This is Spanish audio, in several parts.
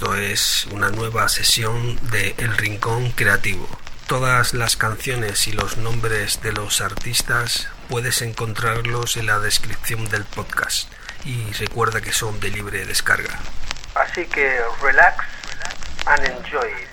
Esto es una nueva sesión de El Rincón Creativo. Todas las canciones y los nombres de los artistas puedes encontrarlos en la descripción del podcast y recuerda que son de libre descarga. Así que relax and enjoy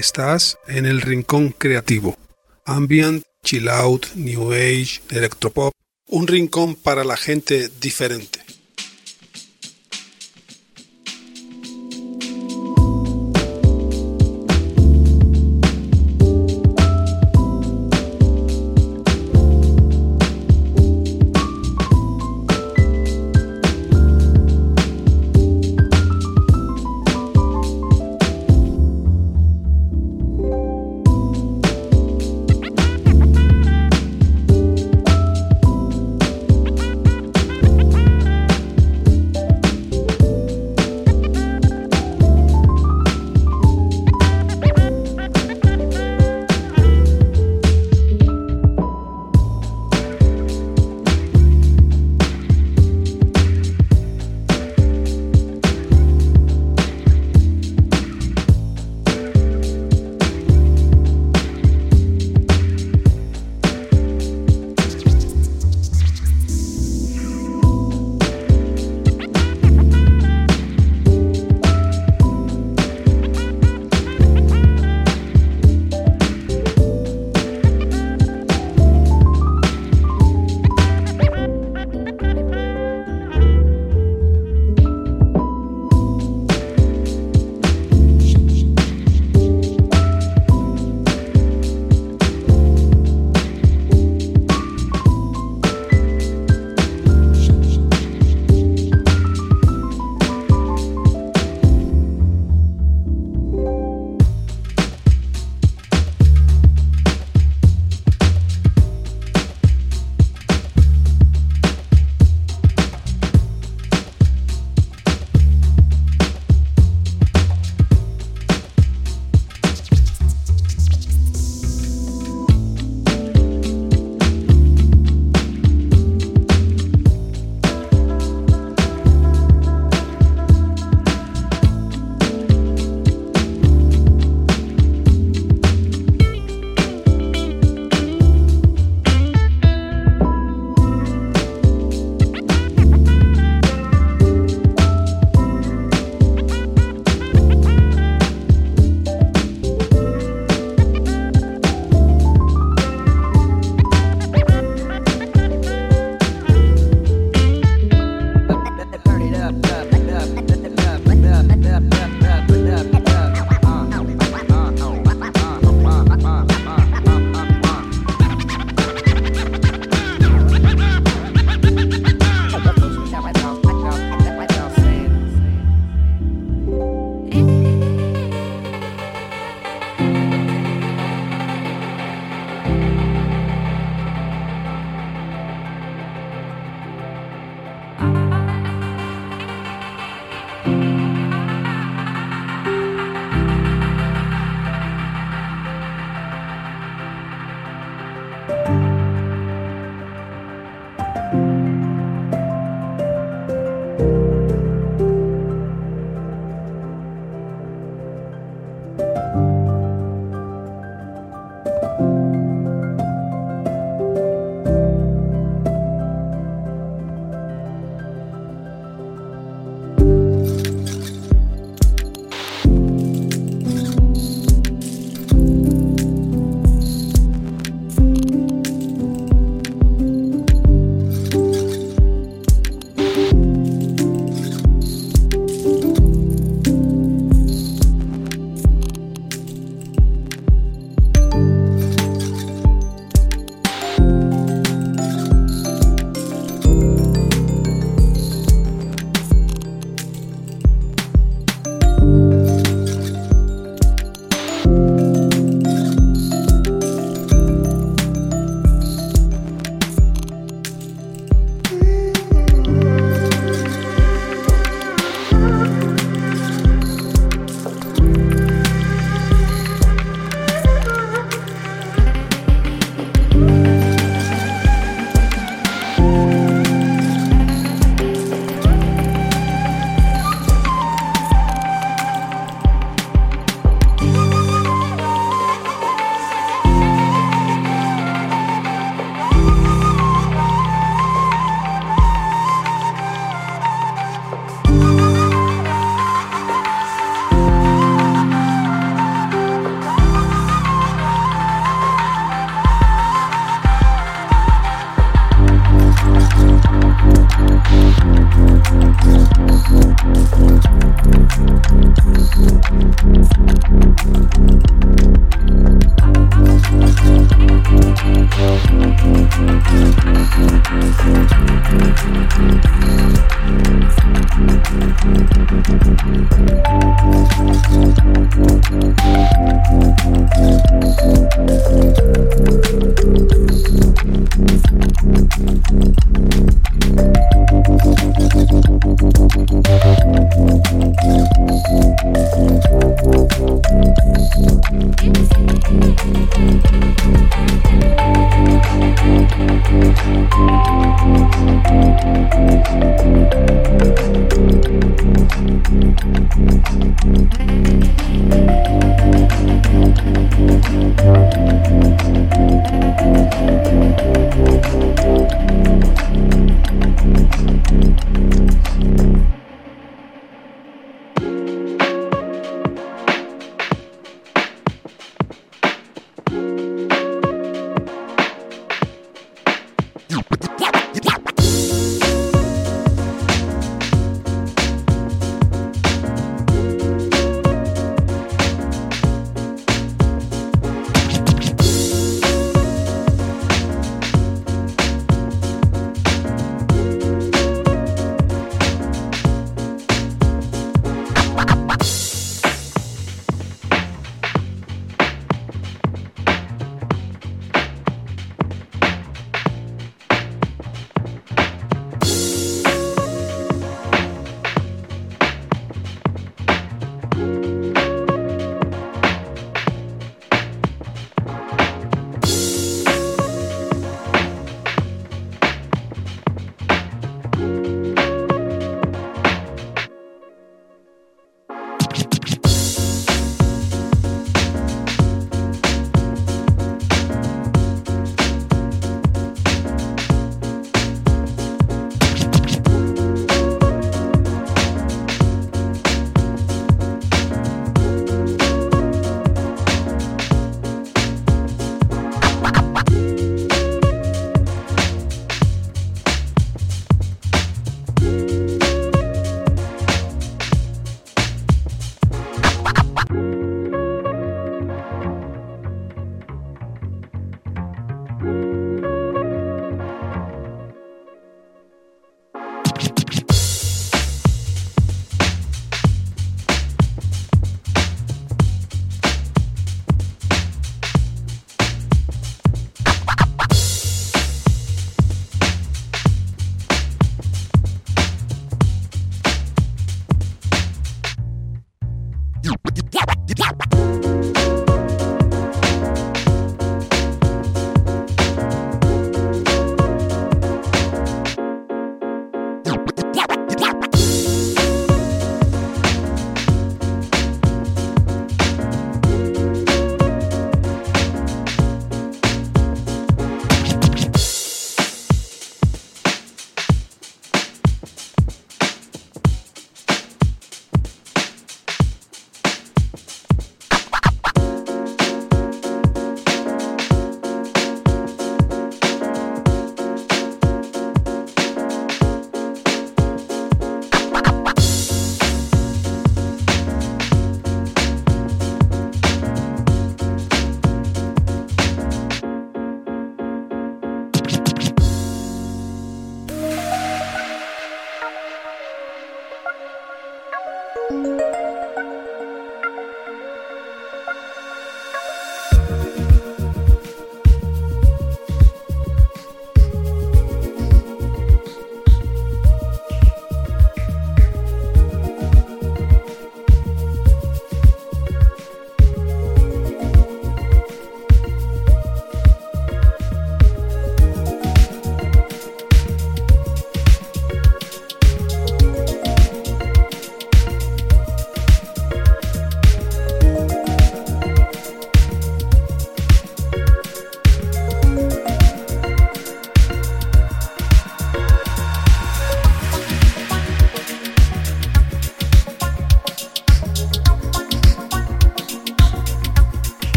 Estás en el rincón creativo. Ambient, chill out, new age, electropop. Un rincón para la gente diferente.